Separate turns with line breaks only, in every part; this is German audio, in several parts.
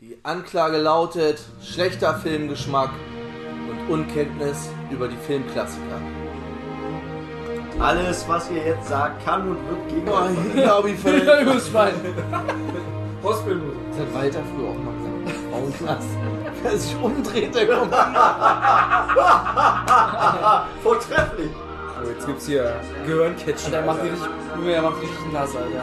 Die Anklage lautet schlechter Filmgeschmack und Unkenntnis über die Filmklassiker.
Alles, was ihr jetzt sagt, kann und wird gegen
Oh,
euch
ich glaube, ich ver-
Überschwein.
Hospitalmusik.
Das hat Walter früher auch mal gesagt.
Frauenknast. Wer sich umdreht, der kommt.
Vortrefflich.
So, jetzt gibt's hier Gehirncatchen.
Der macht richtig, der macht die richtig nass, Alter.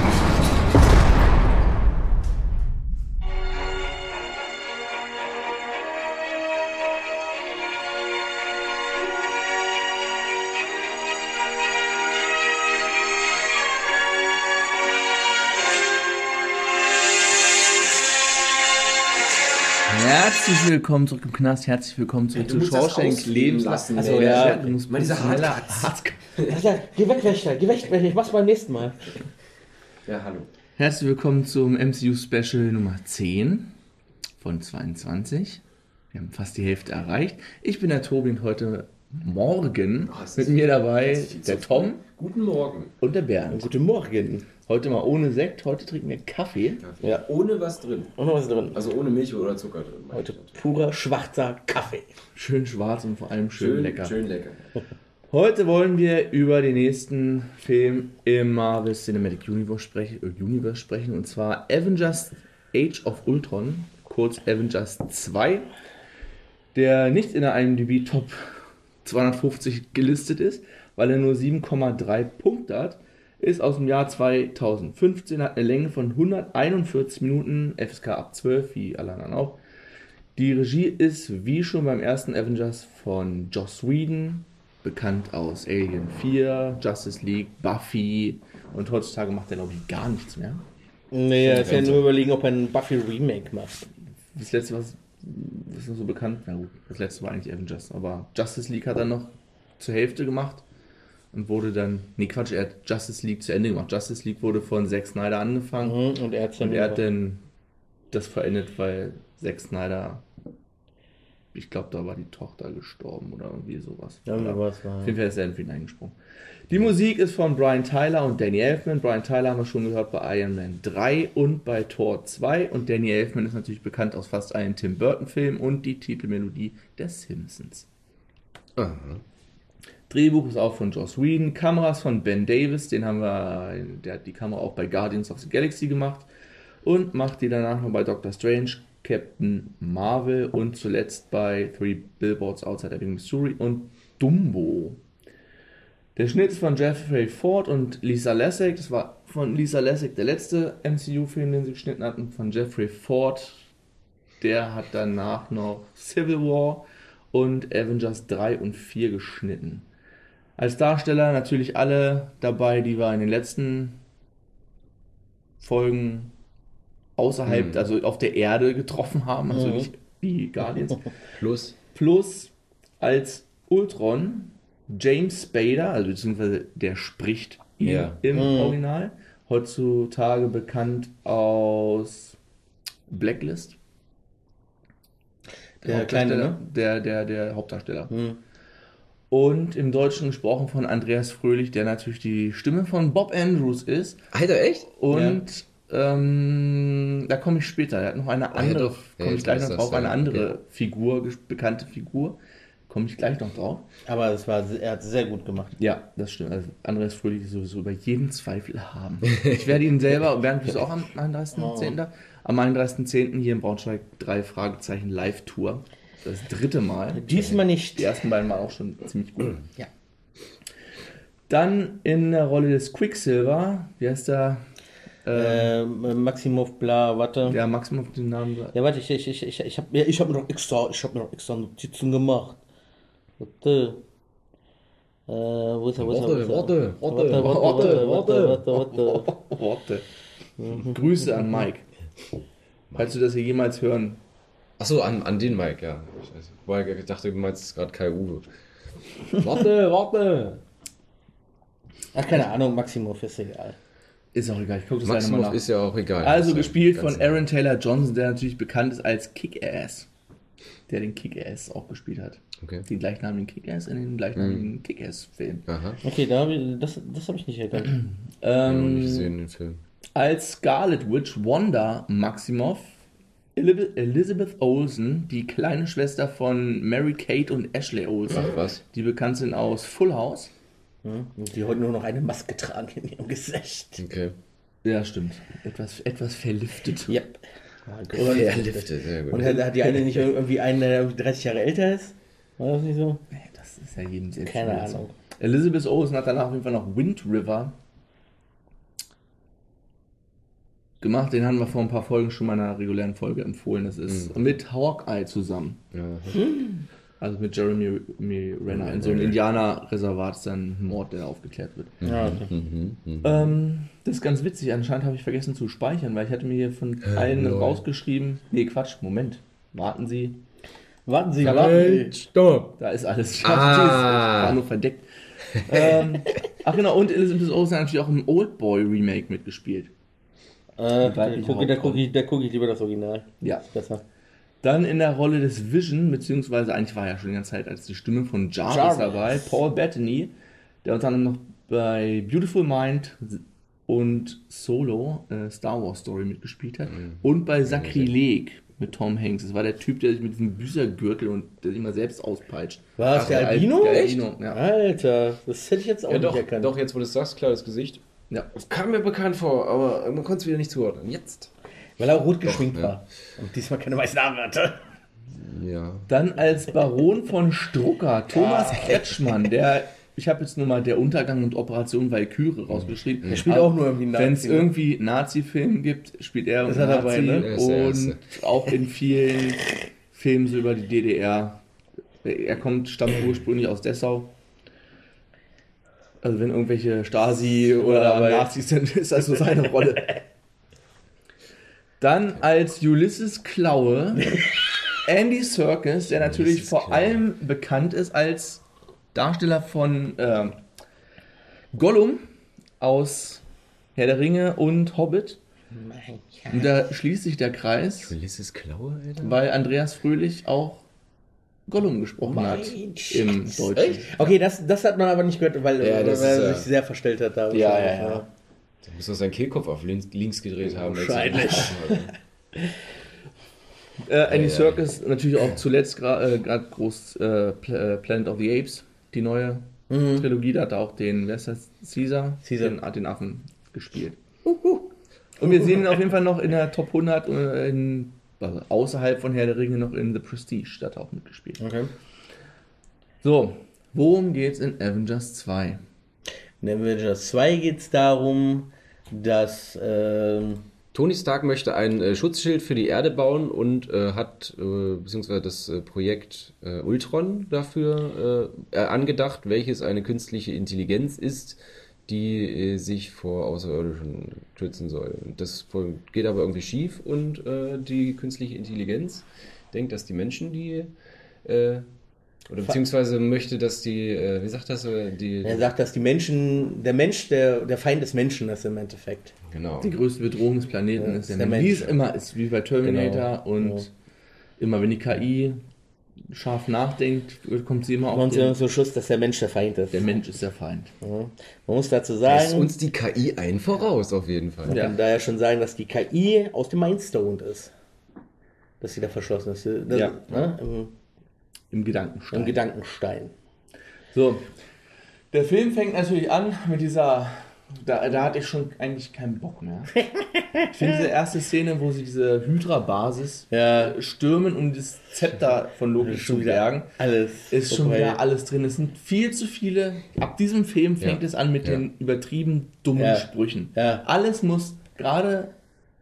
Herzlich willkommen zurück im Knast, herzlich willkommen zurück
du
zu Shawshank Lebens.
lassen, ey.
ja,
Ja,
du musst
mal diese
schneller-
Hardcuts.
Hardcut.
Ja, geh weg, Wächter, geh weg, Wächter. Ich mach's beim nächsten Mal.
Ja, hallo.
Herzlich willkommen zum MCU Special Nummer 10 von 22. Wir haben fast die Hälfte erreicht. Ich bin der Tobi und heute Morgen
Oh, es
mit mir dabei der. Tom
Guten Morgen.
und der Bernd.
Guten Morgen.
Heute mal ohne Sekt, heute trinken wir Kaffee.
Ja.
Ohne was drin.
Noch was drin.
Also ohne Milch oder Zucker drin.
Heute purer schwarzer Kaffee.
Schön schwarz und vor allem schön,
schön
lecker.
Schön lecker.
Heute wollen wir über den nächsten Film im Marvel Cinematic Universe sprechen, äh, Universe sprechen und zwar Avengers Age of Ultron, kurz Avengers 2, der nicht in der IMDb Top 250 gelistet ist, weil er nur 7,3 Punkte hat, ist aus dem Jahr 2015, hat eine Länge von 141 Minuten, FSK ab 12, wie alle anderen auch. Die Regie ist wie schon beim ersten Avengers von Joss Whedon, bekannt aus Alien 4, Justice League, Buffy und heutzutage macht er glaube ich gar nichts mehr.
Nee, er ist ja nur überlegen, ob er ein Buffy Remake macht.
Das letzte, was, was ist noch so bekannt? Na gut, das letzte war eigentlich Avengers, aber Justice League hat er noch zur Hälfte gemacht und wurde dann, nee Quatsch, er hat Justice League zu Ende gemacht. Justice League wurde von Zack Snyder angefangen
Mhm, Und er hat's
und er hat dann das verendet, weil Zack Snyder, ich glaube, da war die Tochter gestorben oder irgendwie sowas.
Irgendwie was war.
Auf jeden Fall ist er in eingesprungen. Die Musik ist von Brian Tyler und Danny Elfman. Brian Tyler haben wir schon gehört bei Iron Man 3 und bei Thor 2. Und Danny Elfman ist natürlich bekannt aus fast allen Tim Burton-Filmen und die Titelmelodie der Simpsons. Drehbuch ist auch von Joss Whedon. Kameras von Ben Davis, den haben wir, der hat die Kamera auch bei Guardians of the Galaxy gemacht. Und macht die danach noch bei Doctor Strange, Captain Marvel und zuletzt bei Three Billboards Outside Ebbing, Missouri und Dumbo. Der Schnitt ist von Jeffrey Ford und Lisa Lessig. Das war von Lisa Lessig der letzte MCU-Film, den sie geschnitten hatten. Von Jeffrey Ford. Der hat danach noch Civil War und Avengers 3 und 4 geschnitten. Als Darsteller natürlich alle dabei, die wir in den letzten Folgen außerhalb, also auf der Erde getroffen haben, also nicht wie Guardians.
Plus.
Plus als Ultron James Spader, also beziehungsweise der spricht ihn
Ja.
im Original, heutzutage bekannt aus Blacklist.
Der kleine,
Hauptdarsteller-
ne?
Der, der, der Hauptdarsteller.
Hm.
Und im Deutschen gesprochen von Andreas Fröhlich, der natürlich die Stimme von Bob Andrews ist.
Alter, echt?
Und ähm, da komme ich später. Er hat noch eine
Ah, ja,
andere.
Ja,
komme ich gleich noch
das,
drauf, eine
ja,
andere
okay.
Figur, bekannte Figur. Komme ich gleich noch drauf.
Aber es war, er hat es sehr gut gemacht.
Ja, das stimmt. Also Andreas Fröhlich ist sowieso über jeden Zweifel haben. Ich werde ihn selber, Bernd, bist du auch am 31.10. da? Am 31.10. hier in Braunschweig drei Fragezeichen Live-Tour. Das dritte Mal.
Diesmal nicht.
Die ersten beiden waren auch schon ziemlich gut.
Ja.
Dann in der Rolle des Quicksilver, wie heißt der? Äh,
Ähm, Maximov Bla, warte.
ja, Maximum den Namen.
Ja, warte, ich, ich, ich, ich, ich habe ja, ich hab mir noch extra, ich habe mir noch extra Notizen gemacht. Warte. Äh, wo ist er, wo ist er?
Warte, warte,
warte, warte, warte, warte, warte.
Grüße an Mike. Falls du das hier jemals hören.
Achso, an, an den Mike, ja. Ich. Weil ich dachte, du meinst gerade Kai Uwe. warte, warte.
Ach, keine Ahnung, Maximov ist egal.
Ist auch egal, ich gucke das
Maximov
nach.
ist ja auch egal.
Also
ja
gespielt von Aaron Taylor Johnson, der natürlich bekannt ist als Kick-Ass. Der den Kick-Ass auch gespielt hat.
Okay.
Den gleichnamigen Kick-Ass in den gleichnamigen Kick-Ass-Film.
Aha.
Okay, da hab ich, das, das habe ich nicht erkannt.
Ich habe noch nicht
Ähm,
gesehen, den Film.
als Scarlet Witch Wanda Maximoff, Elizabeth Olsen, die kleine Schwester von Mary Kate und Ashley Olsen,
Ach, was?
die bekannt sind aus Full House.
Und die heute nur noch eine Maske tragen in ihrem Gesicht.
Okay.
Ja, stimmt. Etwas, etwas verliftet.
Yep.
Ja, liftet, sehr gut.
Und hat, hat die eine nicht irgendwie einen, der 30 Jahre älter ist? War das nicht so?
Nee, Das ist ja jedem selbst.
Keine. Ahnung.
Elizabeth Olsen hat danach auf jeden Fall noch Wind River gemacht. Den haben wir vor ein paar Folgen schon mal in einer regulären Folge empfohlen. Das ist mit Hawkeye zusammen.
Ja.
Also mit Jeremy Mi- Renner. In so einem Indianerreservat ist dann ein Mord, der aufgeklärt wird.
Ja, okay.
Ähm, das ist ganz witzig. Anscheinend habe ich vergessen zu speichern, weil ich hatte mir hier von allen
lol.
rausgeschrieben. Nee, Quatsch. Moment. Warten Sie.
Warten Sie, warten Sie.
Stopp!
Da ist alles.
Ah.
war nur verdeckt. ähm, ach genau, und Elizabeth Olsen hat natürlich auch im Oldboy Remake mitgespielt.
Äh, da gucke guck ich, guck ich lieber das Original.
Ja.
Besser.
Dann in der Rolle des Vision, beziehungsweise eigentlich war er ja schon die ganze Zeit als die Stimme von Jarvis,
Jarvis.
dabei, Paul Bettany, der unter anderem noch bei Beautiful Mind und Solo, äh, Star Wars Story mitgespielt hat, und bei Sakrileg mit Tom Hanks. Das war der Typ, der sich mit diesem Büßergürtel und der sich mal selbst auspeitscht.
War
Ach,
der
der
Albino?
der
Echt?
Albino, ja.
Alter, das hätte ich jetzt auch
Ja,
nicht
doch,
erkannt.
doch, jetzt wo du es sagst, klar, das Gesicht.
Ja.
Das kam mir bekannt vor, aber man konnte es wieder nicht zuordnen. Jetzt?
Weil er auch rot geschminkt
ja.
war. Und diesmal keine weißen Haare hatte.
Ja.
Dann als Baron von Strucker, Thomas Kretschmann, der, ich habe jetzt nur mal der Untergang und Operation Valkyrie rausgeschrieben.
Der spielt auch nur irgendwie einen
Wenn es
Nazi, ne?
irgendwie Nazi-Film gibt, spielt er
Ist er dabei,
Nazi
ne?
Er ist der
und auch in vielen Filmen so über die DDR. Er kommt, stammt ursprünglich aus Dessau. Also wenn irgendwelche Stasi oder
dabei.
Nazis sind, ist das so seine Rolle. Dann als Ulysses Klaue Andy Serkis, der natürlich
Ulysses
vor
Klaue.
allem bekannt ist als Darsteller von ähm, Gollum aus Herr der Ringe und Hobbit. Und da schließt sich der Kreis,
Ulysses Klaue, Alter?
weil Andreas Fröhlich auch Gollum gesprochen hat im Deutschen.
Okay, das, das hat man aber nicht gehört, weil,
Ja, das
weil
ist
er
ja-
sich sehr verstellt hat. Da
Ja, ja, ja.
Da muss er seinen Kehlkopf auf links, links gedreht haben.
Wahrscheinlich.
Äh, Andy
ja.
Serkis natürlich auch zuletzt gerade äh, groß äh, äh, Planet of the Apes, die neue Trilogie, da hat er auch den, wer ist das, Caesar,
Caesar.
Den, den Affen gespielt. Und wir sehen ihn auf jeden Fall noch in der Top 100, äh, in, also außerhalb von Herr der Ringe noch in The Prestige, da hat er auch mitgespielt.
Okay.
So, worum geht's in Avengers 2?
In Avengers 2 geht es darum, dass ähm,
Tony Stark möchte ein äh, Schutzschild für die Erde bauen und äh, hat äh, beziehungsweise das äh, Projekt äh, Ultron dafür äh, äh, angedacht, welches eine künstliche Intelligenz ist, die äh, sich vor Außerirdischen schützen soll. Und das geht aber irgendwie schief und äh, die künstliche Intelligenz denkt, dass die Menschen die äh, oder beziehungsweise möchte, dass die, äh, wie sagt das, äh, die,
er sagt, dass die Menschen, der Mensch, der, der Feind des Menschen ist im Endeffekt.
genau.
Die größte Bedrohung des Planeten
Ja,
ist der,
ist der
Mensch. Wie es immer ist, wie bei Terminator
Genau.
und
Ja.
immer wenn die KI scharf nachdenkt, kommt sie immer auf
Und sie
den,
haben so Schuss, dass der Mensch der Feind ist.
der Mensch ist der Feind.
Man muss dazu
Da ist
sagen,
uns die KI ein voraus, auf jeden Fall.
man
Ja.
kann daher schon sagen, dass die KI aus dem Mindstone ist. Dass sie da verschlossen ist. Das,
Ja.
Ne, im,
Im Gedankenstein.
Im Gedankenstein.
So, der Film fängt natürlich an mit dieser. Da, da hatte ich schon eigentlich keinen Bock mehr. Ich finde diese erste Szene, wo sie diese Hydra-Basis
Ja.
äh, stürmen, um das Zepter von Loki zu bergen,
Alles.
ist schon wieder alles drin. Es sind viel zu viele. Ab diesem Film fängt
Ja.
es an mit
Ja.
den übertrieben dummen. Sprüchen. Alles muss gerade.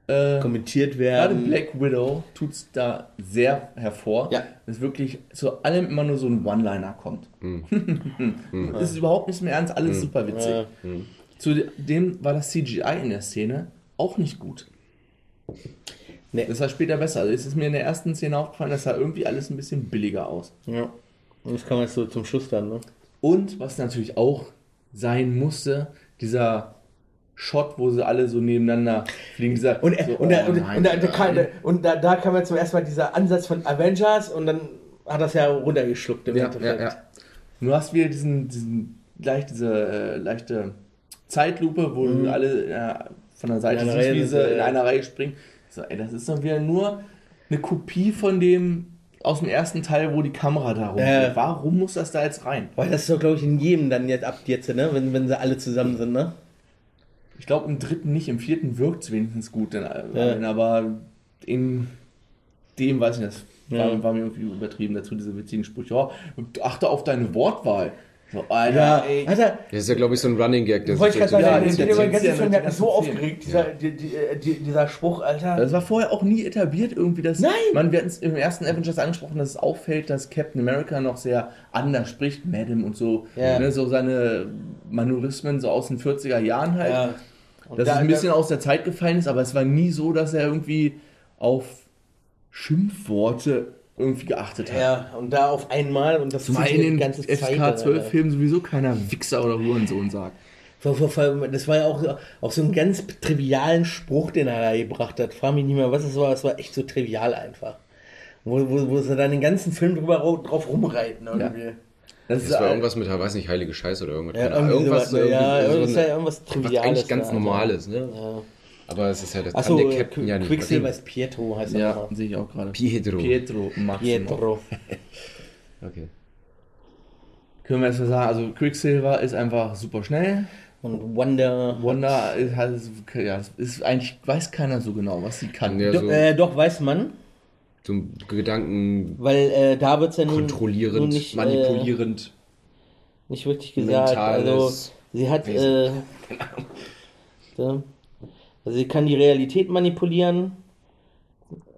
Äh,
kommentiert
Gerade
werden.
Black Widow tut es da sehr hervor,
Ja.
dass wirklich zu allem immer nur so ein One-Liner kommt. Es ist überhaupt nicht mehr ernst, alles super witzig.
Ja.
Zudem war das CGI in der Szene auch nicht gut.
Nee.
Das war später besser. Also es ist mir in der ersten Szene aufgefallen, das sah irgendwie alles ein bisschen billiger aus.
Ja. Und das man jetzt so zum Schluss dann, ne?
Und was natürlich auch sein musste, dieser Shot, wo sie alle so nebeneinander fliegen. Dieser,
Und,
so,
und, da, und,
nein,
und, da, da,
nein.
kam, und da, da kam ja zum ersten Mal dieser Ansatz von Avengers und dann hat das ja runtergeschluckt im
ja, ja,
Endeffekt.
ja. Du hast wieder diesen, diesen leicht, diese äh, leichte Zeitlupe, wo du alle äh, von der Seite
In einer
siehst,
Reihe
wie sie in einer Reihe springen. So, ey, das ist doch wieder nur eine Kopie von dem aus dem ersten Teil, wo die Kamera da rumgeht.
Ja.
Warum muss das da jetzt rein?
Weil das ist doch, glaube ich, in jedem dann jetzt ab jetzt, ne? Wenn, wenn sie alle zusammen sind, ne?
Ich glaube im dritten nicht, im vierten wirkt es wenigstens gut, denn, äh, aber in dem weiß ich nicht, das war,
Ja.
war mir irgendwie übertrieben dazu, diese witzigen Sprüche. Oh, achte auf deine Wortwahl. So, Alter,
Ja,
ey.
Alter,
Das ist ja, glaube ich, so ein Running Gag. Der
wollte ich
sich
gerade sagen,
Ja, der ja
Film, der hat mich so aufgeregt, dieser, die, die, äh, die, dieser Spruch, Alter.
Das war vorher auch nie etabliert irgendwie. Dass
Nein!
Man, wir hatten es im ersten Avengers angesprochen, dass es auffällt, dass Captain America noch sehr anders spricht, Madam und so.
Ja.
Ne, so seine Manurismen so aus den 40er Jahren halt.
ja. Und
dass
da-
es ein bisschen
da-
aus der Zeit gefallen ist, aber es war nie so, dass er irgendwie auf Schimpfworte irgendwie geachtet hat.
Ja, und da auf einmal und das
Zumal
zieht
in den
ganze Zeit,
FK12-Filmen sowieso keiner Wichser oder Hurensohn sagt.
Das war ja auch, auch so ein ganz trivialen Spruch, den er da gebracht hat. Frag mich nicht mehr, was es war. Es war echt so trivial einfach. Wo, wo, wo sie dann den ganzen Film drüber drauf rumreiten irgendwie.
Das,
Das war irgendwas mit, weiß nicht, heilige Scheiße oder irgendwas.
Ja, irgendwie
irgendwas,
ja,
irgendwie so
das ist
eine-
ja irgendwas
was
Triviales.
eigentlich ganz
da,
Normales, ne?
Ja.
Aber es ist ja, das
Achso,
der Captain ja nicht.
Quicksilver ist Pietro, heißt er
ja, sehe ich auch gerade.
Pietro.
Pietro Maximoff.
Pietro.
Okay.
Können wir erst mal sagen, also Quicksilver ist einfach super schnell.
Und Wonder.
Wanda ist, halt, ja, ist eigentlich, weiß keiner so genau, was sie kann.
Ja,
Doch,
so
äh, doch, weiß man.
zum Gedanken
Weil äh, da wird es ja nun,
kontrollierend,
nun nicht, Äh,
manipulierend.
nicht wirklich gesagt. Also, sie hat. Also, sie kann die Realität manipulieren,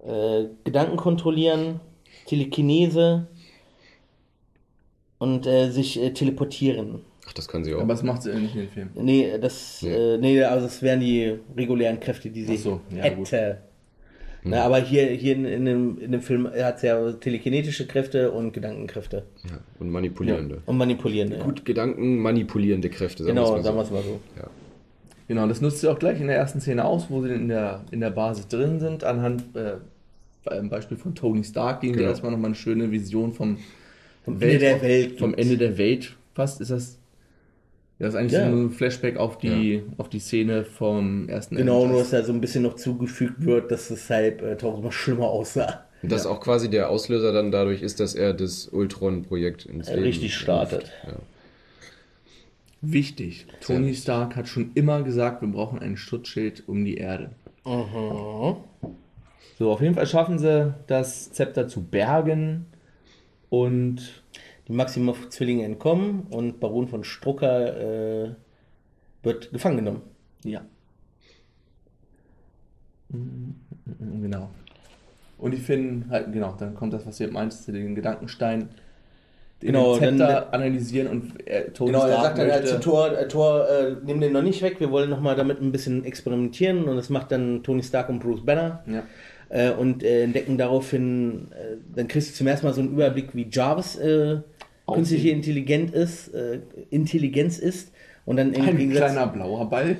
äh, Gedanken kontrollieren, Telekinese und äh, sich äh, teleportieren.
Ach, das kann sie auch.
Aber das macht sie nicht in den Film.
Nee, das,
Nee.
Äh, nee, also das wären die regulären Kräfte, die sie
Ach so, ja,
hätte.
gut.
Na, aber hier, hier in, in, dem, in dem Film hat sie ja telekinetische Kräfte und Gedankenkräfte.
ja, und manipulierende.
Und manipulierende. ja.
Gut Gedanken manipulierende Kräfte, sagen
Genau,
wir's
sagen
mal
wir
so.
es mal so.
Ja.
Genau, das nutzt sie auch gleich in der ersten Szene aus, wo sie in der, in der Basis drin sind, anhand äh, beim Beispiel von Tony Stark, ging
Genau.
genau. erstmal nochmal eine schöne Vision vom,
Vom Ende der Welt.
Vom Ende der Welt fast ist das. Ja, das ist eigentlich
Ja.
so ein Flashback auf die, auf die Szene vom ersten
Genau, nur
Avengers.
dass da so ein bisschen noch zugefügt wird, dass es halt äh, tausendmal schlimmer aussah.
Und das auch quasi der Auslöser dann dadurch ist, dass er das Ultron-Projekt ins
Äh,
Leben
richtig startet.
Ja.
Wichtig. Tony Stark hat schon immer gesagt, wir brauchen ein Schutzschild um die Erde.
Mhm.
So, auf jeden Fall schaffen sie das Zepter zu bergen und
Die Maximoff-Zwillinge entkommen und Baron von Strucker äh, wird gefangen genommen.
ja. Genau. Und die finden halt, genau, dann kommt das, was ihr meintest, den Gedankenstein, den
Genau,
Zepter
dann-
analysieren und äh, Tony
Genau, er sagt dann halt
möchte,
zu Thor, äh, Thor äh, nimm den noch nicht weg, wir wollen nochmal damit ein bisschen experimentieren und das macht dann Tony Stark und Bruce Banner
ja.
äh, und äh, entdecken daraufhin, äh, dann kriegst du zum ersten Mal so einen Überblick, wie Jarvis äh, künstliche Intelligenz ist, äh, Intelligenz ist und dann im
ein
Gegensatz...
kleiner blauer Ball.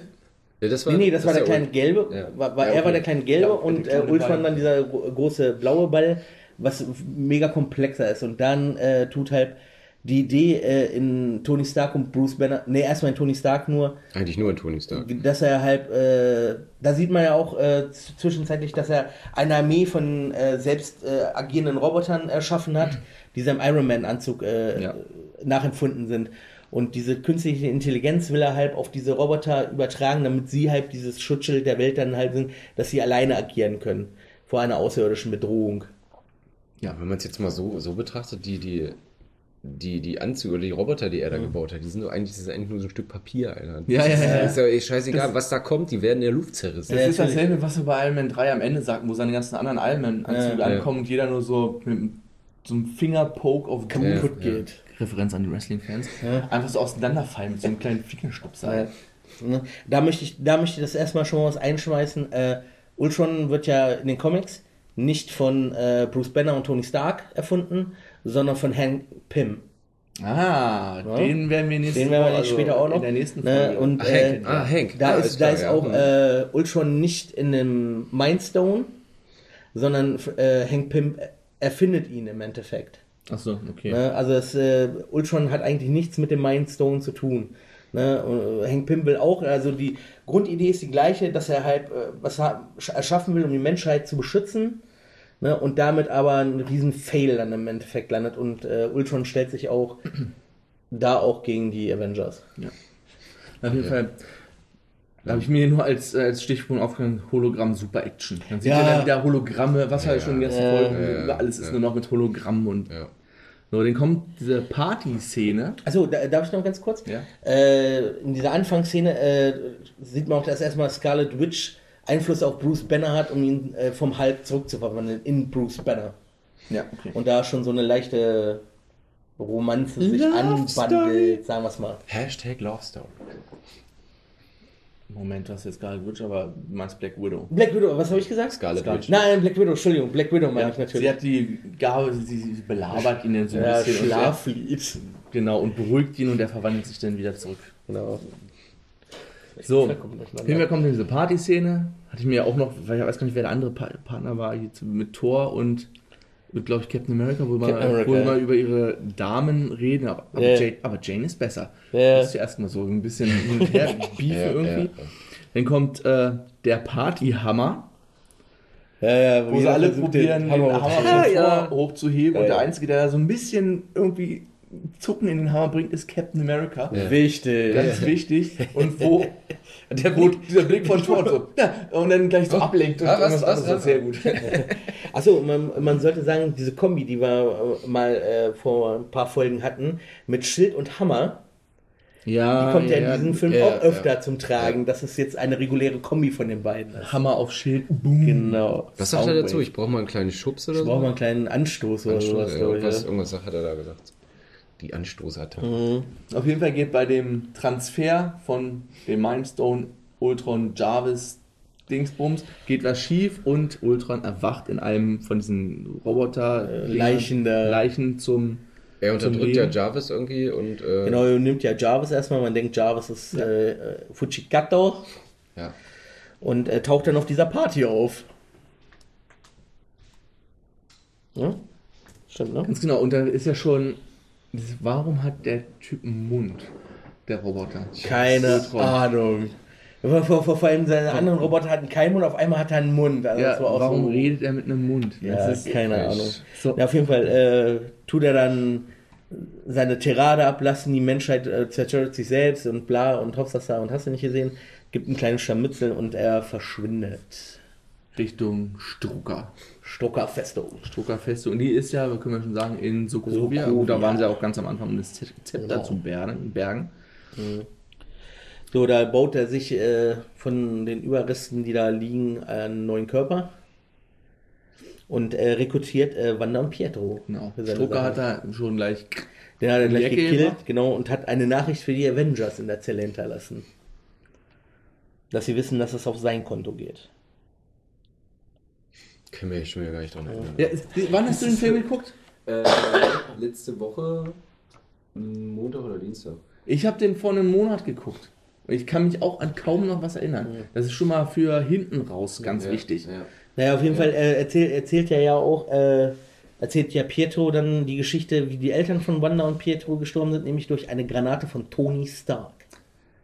Ja, das war,
Nee, nee, das, war der
ist
kleine gelbe.
Ja.
War, war,
Ja,
Er war
okay.
der kleine gelbe
Ja,
und
der
äh,
kleine
Ultron
Ball.
dann dieser gro- große blaue Ball, was mega komplexer ist. Und dann äh, tut halt die Idee äh, in Tony Stark und Bruce Banner, nee, erstmal in Tony Stark nur,
Eigentlich nur in Tony Stark.
dass er halt, äh, da sieht man ja auch äh, zwischenzeitlich, dass er eine Armee von äh, selbst äh, agierenden Robotern erschaffen hat, die seinem Iron Man Anzug äh,
Ja.
nachempfunden sind. Und diese künstliche Intelligenz will er halt auf diese Roboter übertragen, damit sie halt dieses Schutzschild der Welt dann halt sind, dass sie alleine agieren können vor einer außerirdischen Bedrohung.
Ja, wenn man es jetzt mal so, so betrachtet, die, die, die, die Anzüge oder die Roboter, die er da gebaut hat, die sind doch eigentlich, das ist eigentlich nur so ein Stück Papier, Alter.
Ja, ja, ja.
Ist ja eh scheißegal, was da kommt, die werden in der Luft zerrissen.
Das
Ja,
ist
natürlich.
dasselbe, was wir bei Iron Man 3 am Ende sagten, wo seine ganzen anderen Iron Man-Anzüge
Ja,
ja.
ankommen und jeder nur so mit so einem Fingerpoke auf
Ja,
Kaputt
ja.
geht.
Referenz an die Wrestling-Fans.
Ja.
Einfach so auseinanderfallen mit so einem kleinen Fingerstupser.
Ne? Da möchte ich, da möchte ich das erstmal schon mal was einschmeißen. Äh, Ultron wird ja in den Comics nicht von äh, Bruce Banner und Tony Stark erfunden, sondern von Hank Pym.
Ah, den werden wir nächste
Den werden wir
Woche,
nicht später auch noch.
In der nächsten
Ne,
Folge.
und
Ach,
äh,
Hank. Ah, Hank.
da
Ah,
ist,
ist
da
klar,
ist
ja.
auch äh, Ultron nicht in einem Mindstone, sondern äh, Hank Pym erfindet ihn im Endeffekt.
Achso, okay.
Ne? Also das, äh, Ultron hat eigentlich nichts mit dem Mindstone zu tun. Ne? Und, äh, Hank Pym will auch, also die Grundidee ist die gleiche, dass er halt äh, was ha- sch- erschaffen will, um die Menschheit zu beschützen. Ne? Und damit aber ein riesen Fail dann im Endeffekt landet. Und äh, Ultron stellt sich auch da auch gegen die Avengers.
Auf jeden Fall. Da habe ich mir nur als, äh, als Stichpunkt aufgenommen, Hologramm Super Action. Dann sieht
Ja.
ihr dann wieder Hologramme, was halt schon in den ersten
Ja.
Folgen,
Ja, ja,
alles ist
ja.
nur noch mit Hologrammen und So. Dann kommt diese Party-Szene.
Achso, da, darf ich noch ganz kurz?
Ja.
Äh, in dieser Anfangsszene äh, sieht man auch, dass erstmal Scarlet Witch Einfluss auf Bruce Banner hat, um ihn äh, vom Hulk zurückzuverwandeln in Bruce Banner.
Ja, okay.
Und da schon so eine leichte Romanze sich
Love
anbandelt,
Story.
sagen wir es mal.
Hashtag Love Story.
Moment, du hast jetzt Scarlet Witch, aber du meinst Black Widow.
Black Widow, was habe ich gesagt?
Scarlet
Scarlet-
Witch.
Nein, Black Widow, Entschuldigung, Black Widow meine
Ja,
ich
sie
natürlich.
hat die Gabe, sie, sie belabert ihn dann so ein
Ja,
bisschen.
Schlaflied.
Genau, und beruhigt ihn und er verwandelt sich dann wieder zurück.
Genau.
So. Hinterher kommt diese Party-Szene. Hatte ich mir auch noch, weil ich weiß gar nicht, wer der andere pa Partner war, mit Thor und mit, glaube ich, Captain America, wo wir
Captain
mal, über ihre Damen reden. Aber, aber,
Ja.
Jane, aber Jane ist besser.
Ja.
Das ist ja erstmal so ein bisschen hin und her Beef
Ja,
irgendwie.
ja.
Dann kommt äh, der Partyhammer,
Ja, ja,
wo sie alle probieren, den Hammer,
hochzuheben.
von
Ja,
hochzuheben.
Ja,
und der
ja.
Einzige, der so ein bisschen irgendwie Zucken in den Hammer bringt, ist Captain America.
Wichtig.
Ganz wichtig. Und wo, der, wo dieser Blick von Thor so, ja, und dann gleich so ablenkt und
Ah, was,
irgendwas
was, was?
Sehr gut.
Achso, man, man sollte sagen, diese Kombi, die wir äh, mal äh, vor ein paar Folgen hatten, mit Schild und Hammer,
Ja,
die kommt ja, in diesem Film
ja,
auch öfter
ja.
zum Tragen, dass es jetzt eine reguläre Kombi von den beiden ist.
Hammer auf Schild, boom.
Genau.
Was sagt er
Soundwave.
dazu? Ich brauche mal einen kleinen Schubs oder
Ich
so?
brauche mal einen kleinen Anstoß oder
Anstoß,
sowas.
ja,
glaub ich,
irgendwas,
ja.
irgendwas hat er da gesagt. Die Anstoßattacke.
Mhm.
Auf jeden Fall geht bei dem Transfer von dem Mindstone Ultron Jarvis Dingsbums geht was schief und Ultron erwacht in einem von diesen Roboter
Leichen da.
Leichen zum
Er unterdrückt ja. Jarvis irgendwie und äh,
Genau, nimmt ja Jarvis erstmal, man denkt, Jarvis ist äh, äh, Fujikato
ja.
und äh, taucht dann auf dieser Party auf. Ja? Stimmt, ne?
Ganz genau, und da ist ja schon. Warum hat der Typ einen Mund? Der Roboter.
Keine
Ultron.
Ahnung. Vor, vor, vor allem seine anderen Roboter hatten keinen Mund, auf einmal hat er einen Mund. Also
Ja, warum
so,
redet er mit einem Mund?
Ja,
Das ist
keine
frech.
Ahnung.
so.
Ja, auf jeden Fall äh, tut er dann seine Tirade ablassen, die Menschheit äh, zerstört sich selbst und bla und Hopsasa und hast du nicht gesehen, gibt ein kleines Scharmützel und er verschwindet.
Richtung Strucker.
Stuckerfestung.
Struckerfeste. Und die ist ja, können wir schon sagen, in Sokovia.
Sokovia.
Gut, da waren sie auch ganz am Anfang, um das Zepter
Genau.
zu bergen. bergen.
So, da baut er sich äh, von den Überresten, die da liegen, einen neuen Körper und äh, rekrutiert äh, Wanda und Pietro.
Genau. Strucker hat er schon gleich.
Den hat er gleich gekillt, genau, und hat eine Nachricht für die Avengers in der Zelle hinterlassen. Dass sie wissen, dass es auf sein Konto geht.
Kann mir schon wieder gar nicht dran erinnern.
Ja, wann hast du den Film geguckt?
Äh, letzte Woche, Montag oder Dienstag.
Ich habe den vor einem Monat geguckt. Ich kann mich auch an kaum noch was erinnern. Das ist schon mal für hinten raus ganz
Ja,
wichtig.
Ja.
Naja, auf jeden Fall äh, erzählt, erzählt er ja auch, äh, erzählt ja Pietro dann die Geschichte, wie die Eltern von Wanda und Pietro gestorben sind, nämlich durch eine Granate von Tony Stark.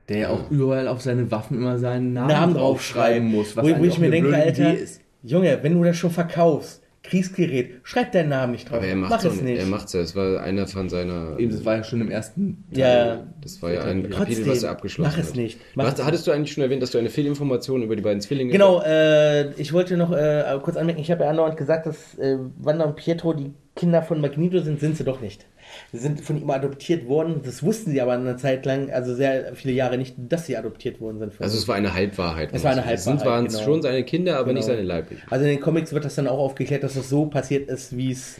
Der ja auch überall auf seine Waffen immer seinen Namen,
Namen
draufschreiben muss.
Wo, wo
eigentlich
ich
auch
mir
eine
denke,
blöde
Alter,
ist.
Junge, wenn du das schon verkaufst, Kriegsgerät, schreib deinen Namen nicht drauf.
Aber er
Mach
macht
es
es
nicht.
Er macht's ja. Es war einer von seiner.
Eben, das war ja schon im ersten.
ja,
Das war ja ein
Trotzdem,
Kapitel, was er abgeschlossen
mach es
hat.
nicht. Mach es
hattest du eigentlich schon erwähnt, dass du eine Fehlinformation über die beiden Zwillinge
Genau, äh, ich wollte noch äh, kurz anmerken, ich habe ja andauernd gesagt, dass äh, Wanda und Pietro die Kinder von Magneto sind, sind sie doch nicht. Sie sind von ihm adoptiert worden, das wussten sie aber eine Zeit lang, also sehr viele Jahre nicht, dass sie adoptiert worden sind.
Also es war eine Halbwahrheit.
Es war eine
Es
Halbwahrheit,
waren
genau.
schon seine Kinder, aber nicht
Genau.
seine leiblichen.
Also in den Comics wird das dann auch aufgeklärt, dass das so passiert ist, wie es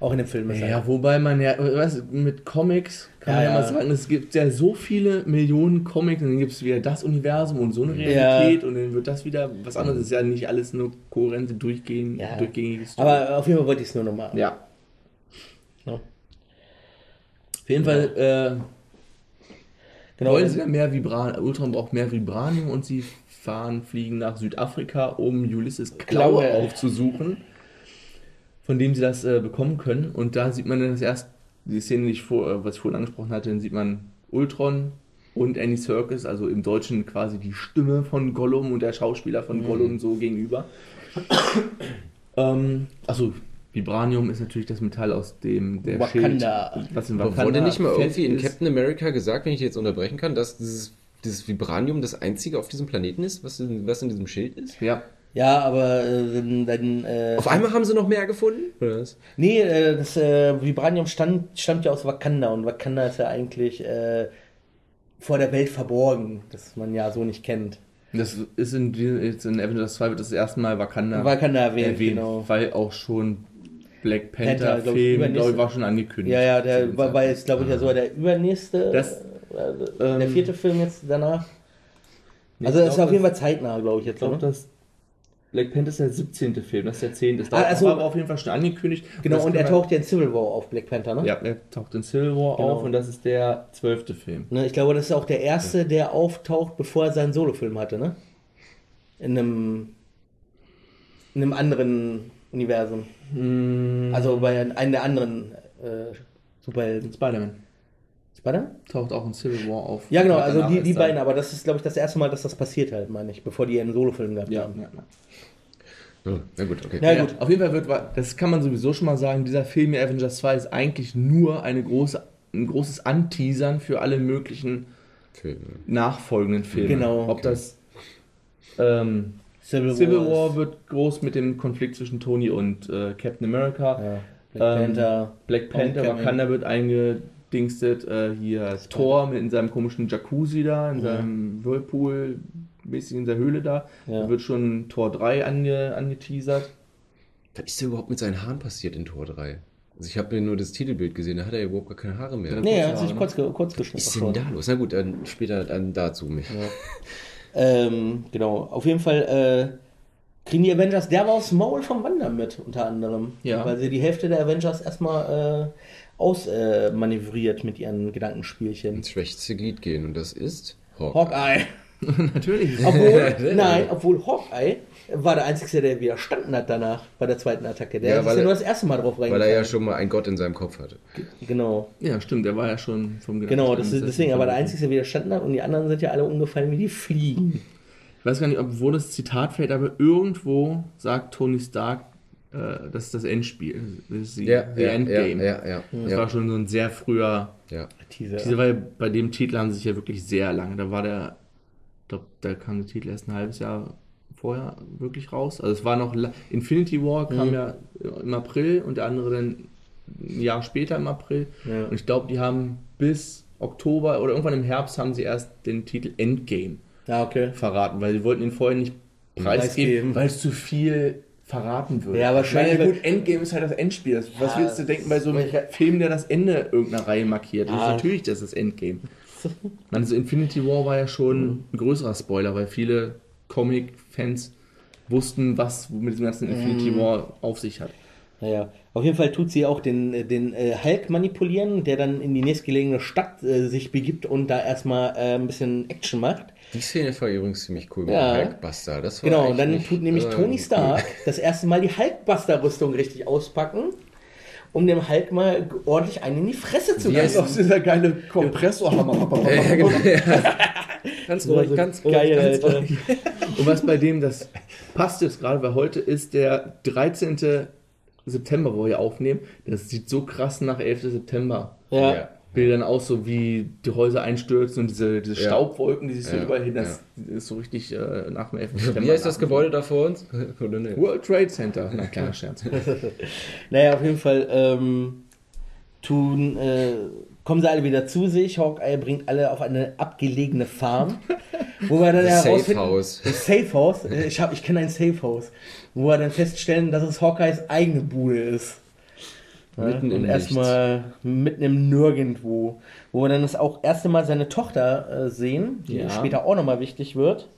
Auch in dem Film ist.
Ja, wobei man ja, was, mit Comics kann
Ja,
man ja,
ja.
mal sagen, es gibt ja so viele Millionen Comics und dann gibt es wieder das Universum und so eine Realität und dann wird das wieder was anderes. Es ist ja nicht alles nur kohärente, durchgehend,
Ja.
durchgängige Story.
Aber auf jeden Fall wollte ich es nur nochmal.
ja.
Ja.
Auf jeden Fall äh,
Genau.
wollen sie ja mehr Vibran, Ultron braucht mehr Vibranium und sie fahren, fliegen nach Südafrika, um Ulysses Klaue
Klaue.
aufzusuchen, von dem sie das äh, bekommen können. Und da sieht man dann das erst, die Szene, die ich vor, äh, was ich vorhin angesprochen hatte, dann sieht man Ultron und Andy Serkis, also im Deutschen quasi die Stimme von Gollum und der Schauspieler von Gollum so gegenüber. ähm, also Vibranium ist natürlich das Metall aus dem der
Wakanda.
Schild, was in Wakanda
wurde nicht mal irgendwie in. Captain America gesagt, wenn ich jetzt unterbrechen kann, dass dieses, dieses Vibranium das einzige auf diesem Planeten ist, was in, was in diesem Schild ist?
Ja,
Ja, aber äh, dann. dann äh,
Auf einmal haben sie noch mehr gefunden? Oder was?
Nee, äh, das äh, Vibranium stammt, stammt ja aus Wakanda und Wakanda ist ja eigentlich äh, vor der Welt verborgen, das man ja so nicht kennt.
Das ist in, jetzt in Avengers 2 wird das erste Mal Wakanda,
Wakanda erwähnt, genau.
weil auch schon Black
Panther,
Panther, Film, glaube ich, war schon angekündigt.
Ja, ja, der war, war jetzt, glaube ich, ja sogar der übernächste,
Das,
äh, der
ähm,
vierte Film jetzt danach. Also das ist auf jeden Fall zeitnah, glaube ich jetzt.
Ich glaube, das Black Panther ist der 17. Film, das ist der 10. Das
Ah, also-
war aber auf jeden Fall schon angekündigt.
Genau,
das
und er taucht ja in Civil War auf, Black Panther, ne?
Ja, er taucht in Civil War
Genau.
auf und das ist der 12. Film.
Ne, ich glaube, das ist auch der erste, der auftaucht, bevor er seinen Solofilm hatte, ne? In einem, in einem anderen Universum.
Hm,
Also bei einem der anderen äh, Superhelden.
Spider-Man
Spider?
taucht auch in Civil War auf.
Ja, genau, also die, die beiden, aber das ist, glaube ich, das erste Mal, dass das passiert halt, meine ich, bevor die einen Solofilm gehabt
Ja,
haben.
ja, ja.
Oh, na gut, okay.
Ja,
Ja,
gut.
Auf jeden Fall wird, das kann man sowieso schon mal sagen, dieser Film hier, Avengers 2 ist eigentlich nur eine große, ein großes Anteasern für alle möglichen
Filme.
nachfolgenden Filme.
Genau.
Ob das ähm,
Civil,
Civil War wird groß mit dem Konflikt zwischen Tony und äh, Captain America.
Ja, Black
Ähm,
Panther.
Black Panther. Wakanda wird eingedingstet. Äh, hier Thor mit in seinem komischen Jacuzzi da, in seinem Whirlpool, mäßig in der Höhle da.
Ja.
Da wird schon Tor 3 ange, angeteasert.
Was ist denn überhaupt mit seinen Haaren passiert in Tor 3? Also ich habe mir nur das Titelbild gesehen, da hat er ja überhaupt gar keine Haare mehr.
Nee, er hat sich kurz, kurz
Was
geschnitten.
ist denn da los? Na gut, dann später dann dazu mehr.
Ähm, genau, auf jeden Fall äh, kriegen die Avengers derbe aufs Maul vom Wander mit, unter anderem.
Ja.
Weil sie die Hälfte der Avengers erstmal äh, ausmanövriert äh, manövriert mit ihren Gedankenspielchen.
Ins schwächste Glied gehen und das ist
Hawkeye.
Natürlich.
Obwohl, nein, obwohl Hawkeye war der Einzige, der widerstanden hat danach bei der zweiten Attacke. Der
Ja,
ist
weil
ja
er-
nur das erste Mal drauf
Weil
reingefallen.
er ja schon mal einen Gott in seinem Kopf hatte.
Genau,
Ja, stimmt, der war ja schon vom
genau, das ist, deswegen, aber der Einzige, der widerstanden hat und die anderen sind ja alle umgefallen wie die Fliegen.
Ich weiß gar nicht, ob wo das Zitat fällt, aber irgendwo sagt Tony Stark, äh, das ist das Endspiel. Das ist die, die Endgame.
ja, ja,
Das
ja,
war schon so ein sehr früher.
ja.
Teaser.
War ja, bei dem Titel haben sie sich ja wirklich sehr lange. Da war der, glaube, da kam der Titel erst ein halbes Jahr vorher wirklich raus. Also es war noch la- Infinity War kam
Mhm.
ja im April und der andere dann ein Jahr später im April.
Ja.
Und ich glaube, die haben bis Oktober oder irgendwann im Herbst haben sie erst den Titel Endgame
Ja, okay.
verraten, weil sie wollten ihn vorher nicht
Preisgeben.
weil es zu viel verraten würde.
Ja, wahrscheinlich-
Ich meine, gut, Endgame ist halt das Endspiel. Das, was
Ja,
willst du denken bei so einem Film, der das Ende irgendeiner Reihe markiert? Das
Ah.
ist natürlich das ist das Endgame. Ich meine, so Infinity War war ja schon ein größerer Spoiler, weil viele Comic-Fans wussten, was mit diesem ganzen Infinity
Mhm.
War auf sich hat.
Naja, auf jeden Fall tut sie auch den, den äh, Hulk manipulieren, der dann in die nächstgelegene Stadt äh, sich begibt und da erstmal äh, ein bisschen Action macht.
Die Szene war übrigens ziemlich cool mit
Ja.
dem Hulkbuster. Das war
Genau, dann
nicht,
tut nämlich
äh,
Tony
cool.
Stark das erste Mal die Hulkbuster-Rüstung richtig auspacken, um dem Hulk mal ordentlich einen in die Fresse zu
Ja, ist
geben.
auch dieser geile Kompressorhammer.
Ja, genau. ganz
Das
ruhig, ganz ruhig,
geil,
ganz ruhig.
Und was bei dem, das passt jetzt gerade, weil heute ist der 13. September, wo wir aufnehmen. Das sieht so krass nach 11. September.
Ja.
Ja.
Bildern aus, so wie die Häuser einstürzen und diese, diese
Ja.
Staubwolken, die sich so
Ja,
überall hin, das ist so richtig äh, nach dem 11. September.
Wie heißt das Gebäude da vor uns? Oder nee?
World Trade Center. Na, kleiner Scherz.
Naja, auf jeden Fall ähm, tun, äh, kommen sie alle wieder zu sich. Hawkeye bringt alle auf eine abgelegene Farm, wo wir dann
Safe House.
Das Safe House. äh, Ich, hab, ich kenne ein Safe House, wo wir dann feststellen, dass es Hawkeyes eigene Bude ist.
Mitten
und
im
erstmal mitten im Nirgendwo, wo wir dann das auch erste Mal seine Tochter äh, sehen, die
Ja.
später auch nochmal wichtig wird.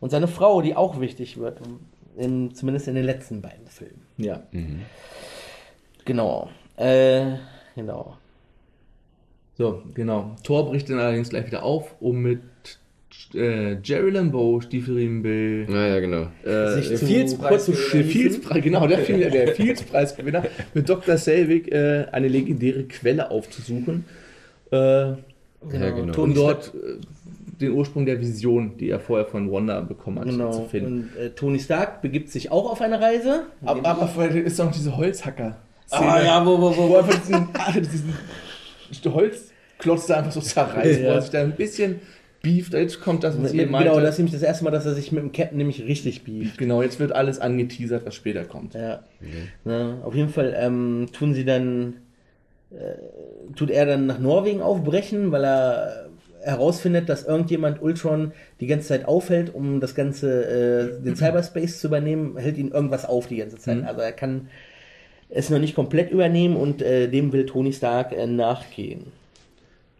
Und seine Frau, die auch wichtig wird, in, zumindest in den letzten beiden Filmen.
Ja.
Genau. Äh, genau.
So, genau. Thor bricht dann allerdings gleich wieder auf, um mit äh, Jerry Lambeau, Stiefelriemenbill,
Naja, genau.
äh,
Sich
der
zu
Fields-Preis- der. Fields-Preis- genau, der, der Fields-Preisgewinner, mit Dr. Selvig äh, eine legendäre Quelle aufzusuchen, äh,
Ja, genau.
um
Tony
dort äh, den Ursprung der Vision, die er vorher von Wanda bekommen hat,
Genau.
zu finden.
Und äh, Tony Stark begibt sich auch auf eine Reise.
Aber, aber vorher ist doch noch diese Holzhacker.
Ah, ja, wo, wo, wo,
wo einfach diesen, ah, diesen Holzklotz da einfach so zerreißt, wo
Ja.
er sich da ein bisschen beeft. Jetzt kommt das, was ihr
Genau,
meinte.
das ist nämlich das erste Mal, dass er sich mit dem Captain nämlich richtig beeft.
Genau, jetzt wird alles angeteasert, was später kommt.
Ja. Na, auf jeden Fall ähm, tun sie dann, äh, tut er dann nach Norwegen aufbrechen, weil er herausfindet, dass irgendjemand Ultron die ganze Zeit aufhält, um das ganze, äh, den Cyberspace zu übernehmen, hält ihn irgendwas auf die ganze Zeit.
Mhm.
Also er kann es noch nicht komplett übernehmen und äh, dem will Tony Stark äh, nachgehen.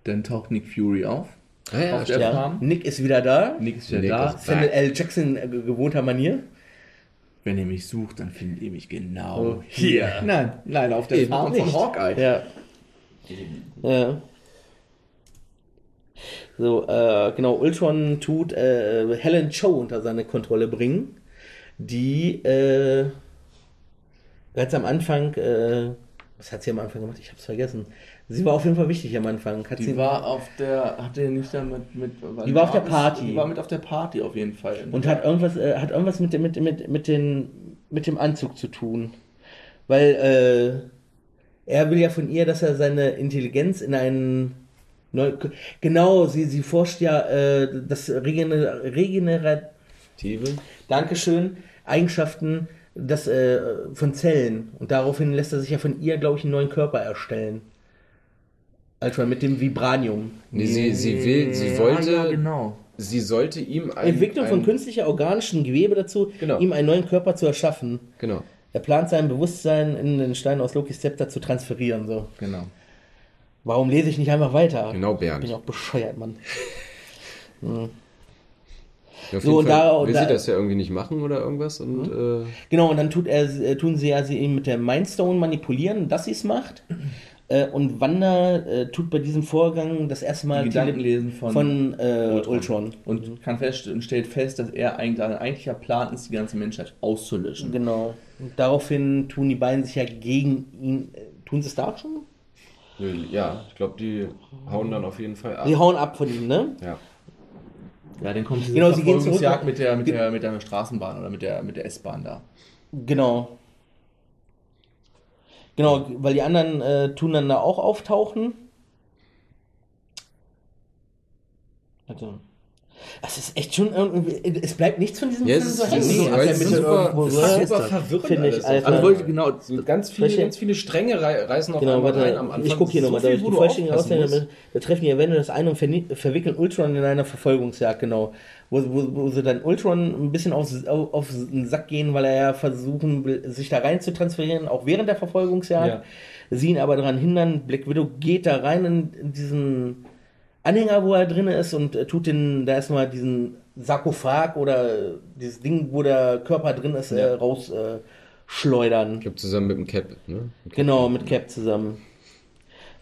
Dann taucht Nick Fury auf.
Ah, ja,
auf der
Ja,
Farm.
Nick ist wieder da.
Nick ist wieder
Nick
da.
ist
Samuel L. Jackson äh, gewohnter Manier.
Wenn ihr mich sucht, dann findet ihr mich genau
Oh,
hier. Nein, nein, auf der
Eben
Farm
nicht.
von Hawkeye.
Ja. Ja. So, äh, genau, Ultron tut äh, Helen Cho unter seine Kontrolle bringen, die äh, ganz am Anfang, äh, was hat sie am Anfang gemacht? Ich hab's vergessen. Sie war auf jeden Fall wichtig am Anfang. Hat
Die
sie,
war auf der, hat der nicht damit mit,
Die war auf der Party.
Die war mit auf der Party auf jeden Fall.
und hat irgendwas, äh, hat irgendwas mit, dem- mit, mit, mit, den, mit dem Anzug zu tun. Weil äh, er will ja von ihr, dass er seine Intelligenz in einen neu, genau, sie, sie forscht ja äh, das Regener, Regenerat,
Tive.
Dankeschön, Eigenschaften das, äh, von Zellen. Und daraufhin lässt er sich ja von ihr, glaube ich, einen neuen Körper erstellen. Also mit dem Vibranium.
Nee, sie, sie will, sie wollte,
Ja, genau.
sie sollte ihm ein,
Entwicklung von künstlicher organischem Gewebe dazu,
Genau.
ihm einen neuen Körper zu erschaffen.
Genau.
Er plant sein Bewusstsein in den Stein aus Lokis Zepter zu transferieren. So.
Genau.
Warum lese ich nicht einfach weiter?
Genau,
Bin
Bernd.
ich auch bescheuert, Mann.
Ja, auf
So,
jeden
und
Fall
da-
will
da-
sie das ja irgendwie nicht machen oder irgendwas und äh,
Genau, und dann tut er, äh, tun sie ja sie ihn mit der Mindstone manipulieren, dass sie es macht. Äh, und Wanda äh, tut bei diesem Vorgang das erste Mal
Die Gedanken lesen von,
von äh,
Ultron.
Ultron.
Und kann feststellen, stellt fest, dass er eigentlich ein eigentlicher Plan ist, die ganze Menschheit auszulöschen.
Genau. Und daraufhin tun die beiden sich ja gegen ihn. Äh, tun sie es da auch schon?
ja, ich glaube, die hauen dann auf jeden Fall ab.
Die hauen ab von ihm, ne?
Ja.
Ja, dann kommt diese
Genau, sie gehen zurück-
Verfolgungsjagd mit der, mit, der, mit der Straßenbahn oder mit der, mit der S-Bahn da.
Genau. Genau, weil die anderen äh, tun dann da auch auftauchen. Also. Das ist echt schon irgendwie. Es bleibt nichts von diesem
Ja,
Film
es
so
ist-
hängen.
es ist-
So
super-
irgendwo
ist super
das,
verwirrend
Finde ich. Alter.
Also wollte genau,
So ganz viele,
Welche-
ganz viele Stränge rei reißen auf
Genau,
einmal
warte,
rein am Anfang.
ich gucke hier
So
nochmal durch.
wo
Die
du
vollständige
musst.
da treffen die Avengers ein und verwickeln Ultron in einer Verfolgungsjagd, genau. Wo, wo, wo sie dann Ultron ein bisschen auf, auf, auf den Sack gehen, weil er ja versuchen will, sich da rein zu transferieren, auch während der Verfolgungsjagd.
Ja.
Sie ihn aber daran hindern. Black Widow geht da rein in, in diesen Anhänger, wo er drin ist und äh, tut den, da erstmal diesen Sarkophag oder äh, dieses Ding, wo der Körper drin ist, äh, raus äh, schleudern.
Ich glaube, zusammen mit dem Cap. Ne? Mit Cap.
Genau, mit Cap zusammen.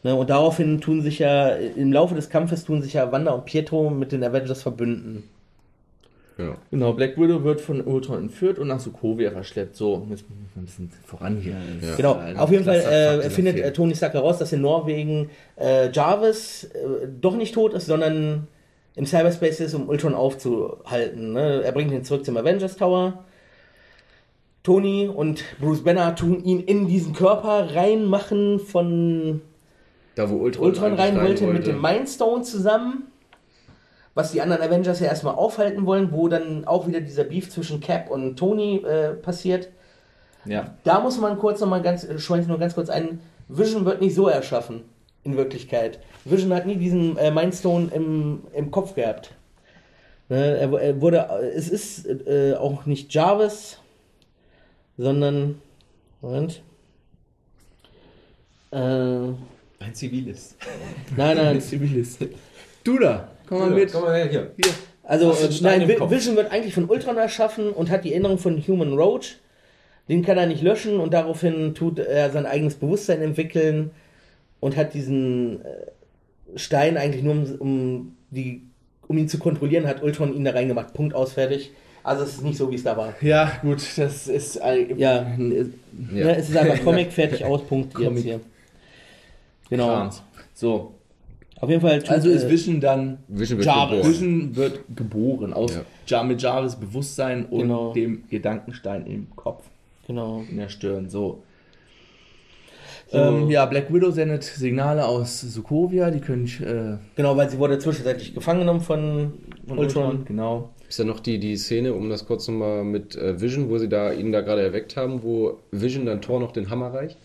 Ne, und daraufhin tun sich ja, im Laufe des Kampfes tun sich ja Wanda und Pietro mit den Avengers verbünden.
Ja.
Genau, Black Widow wird von Ultron entführt und nach Sokovia verschleppt. So, jetzt müssen wir ein bisschen voran hier. Das
Genau,
ein
auf jeden Fall äh, findet äh, Tony Stark heraus, dass in Norwegen äh, Jarvis äh, doch nicht tot ist, sondern im Cyberspace ist, um Ultron aufzuhalten. Ne? Er bringt ihn zurück zum Avengers Tower. Tony und Bruce Banner tun ihn in diesen Körper reinmachen von
Da, wo Ultron,
Ultron rein wollte mit dem Mindstone zusammen, was die anderen Avengers ja erstmal aufhalten wollen, wo dann auch wieder dieser Beef zwischen Cap und Tony äh, passiert.
Ja,
Da muss man kurz nochmal ganz, äh, ich nur ganz kurz ein, Vision wird nicht so erschaffen, in Wirklichkeit. Vision hat nie diesen äh, Mindstone im, im Kopf gehabt. Ne, er, er wurde, äh, es ist äh, auch nicht Jarvis, sondern, Moment. Äh, nein,
Ein Zivilist.
nein.
Zivilist. Du da, komm mal mit.
Komm mal her, hier.
Also,
du einen
äh, nein? Vision wird eigentlich von Ultron erschaffen und hat die Erinnerung von Human Roach. Den kann er nicht löschen und daraufhin tut er sein eigenes Bewusstsein entwickeln und hat diesen äh, Stein eigentlich nur um, um, die, um ihn zu kontrollieren, hat Ultron ihn da reingemacht. Punkt aus, fertig. Also es ist nicht so, wie es da war.
Ja, gut, das ist. äh,
Ja.
Ja.
Ja. es ist einfach Comic, fertig, aus, Punkt, jetzt hier. Genau.
Krams. So,
Auf jeden Fall tut,
also ist
äh,
Vision dann.
Vision wird
Jarvis.
geboren.
Vision wird geboren aus
Ja.
Mit Jarvis Bewusstsein und
Genau.
dem Gedankenstein im Kopf,
Genau.
in der Stirn. So. Ähm, ja, Black Widow sendet Signale aus Sokovia, die können ich, äh,
Genau, weil sie wurde zwischenzeitlich gefangen genommen von,
von
Ultron.
Ultron. Genau.
Ist ja noch die, die Szene, um das kurz nochmal mit äh, Vision, wo sie da ihn da gerade erweckt haben, wo Vision dann Thor noch den Hammer reicht.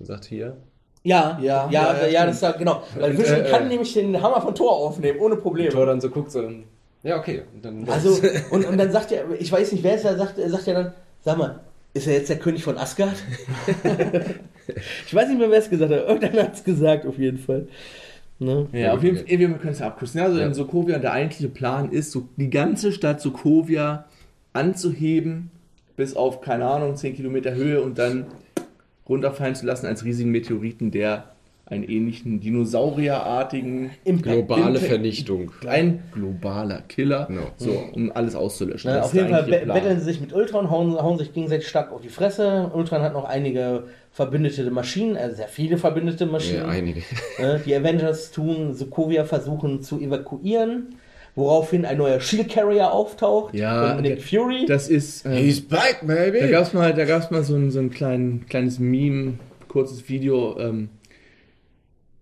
Sagt hier.
Ja,
Ja,
ja,
ja,
ja,
ja,
das ist ja, genau. Weil Vision
Äh, äh.
kann nämlich den Hammer von Thor aufnehmen, ohne Probleme.
Thor dann so guckt, so dann. Ja, okay. Und dann,
Also, und, und dann sagt er, ich weiß nicht, wer es da sagt, er sagt ja dann, sag mal, ist er jetzt der König von Asgard? ich weiß nicht mehr, wer es gesagt hat. Irgendeiner hat es gesagt, auf jeden Fall. Ne?
Ja, auf jeden Fall, wir können es abkürzen. Also
Ja.
in Sokovia, der eigentliche Plan ist, so die ganze Stadt Sokovia anzuheben, bis auf, keine Ahnung, 10 Kilometer Höhe und dann runterfallen zu lassen als riesigen Meteoriten, der einen ähnlichen dinosaurierartigen,
Impact.
globale
Impact-
Vernichtung.
ein globaler Killer,
Genau.
so, um alles auszulöschen. Das
auf jeden Fall be- betteln sie sich mit Ultron, hauen, hauen sich gegenseitig stark auf die Fresse. Ultron hat noch einige verbündete Maschinen, also sehr viele verbündete Maschinen.
Ja, einige.
Ne, Die Avengers tun Sokovia versuchen zu evakuieren, woraufhin ein neuer Shield Carrier auftaucht
Ja,
Nick
der-
Fury.
Das ist. Äh,
back,
Da
baby!
gab es mal, da gab's mal so ein, so ein klein, kleines Meme, kurzes Video. Ähm,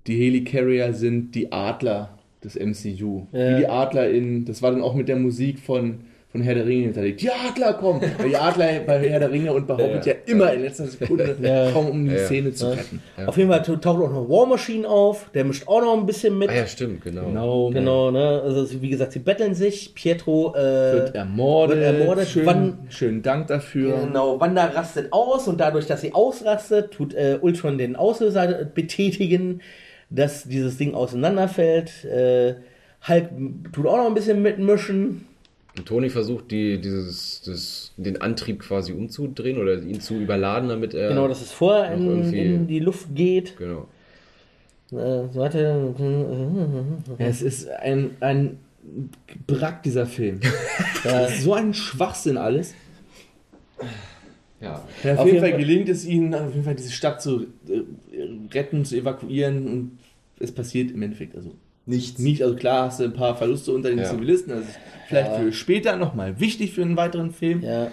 die Helicarrier sind die Adler des MCU.
Ja.
Wie die Adler in, das war dann auch mit der Musik von, von Herr der Ringe hinterlegt. Die Adler kommen! Weil die Adler bei Herr der Ringe und bei Hobbit ja,
Ja.
immer in letzter Sekunde
Ja.
kommen, um die
Ja.
Szene zu
Ja.
retten.
Auf jeden Fall taucht auch noch War Machine auf, der mischt auch noch ein bisschen mit.
Ah ja, stimmt, genau.
Genau.
Genau, ne? Also wie gesagt, sie betteln sich. Pietro äh,
Wird ermordet.
wird ermordet.
Schön,
Wann-
schönen Dank dafür.
Genau, Wanda rastet aus und dadurch, dass sie ausrastet, tut äh, Ultron den Auslöser betätigen, dass dieses Ding auseinanderfällt. Äh, Hulk tut auch noch ein bisschen mitmischen.
Und Tony versucht, die, dieses, das, den Antrieb quasi umzudrehen oder ihn zu überladen, damit er.
Genau, dass es vorher in, in die Luft geht.
Genau.
Äh, warte.
Ja, es ist ein, ein Brack, dieser Film. So ein Schwachsinn alles.
Ja.
Ja, auf,
Auf
jeden
jeden
Fall
Fall-
gelingt es ihnen, auf jeden Fall diese Stadt zu äh, retten, zu evakuieren und es passiert im Endeffekt also
Nichts.
nicht. Also klar hast du ein paar Verluste unter den
Ja.
Zivilisten, das ist vielleicht
Ja.
für später nochmal wichtig für einen weiteren Film.
Ja,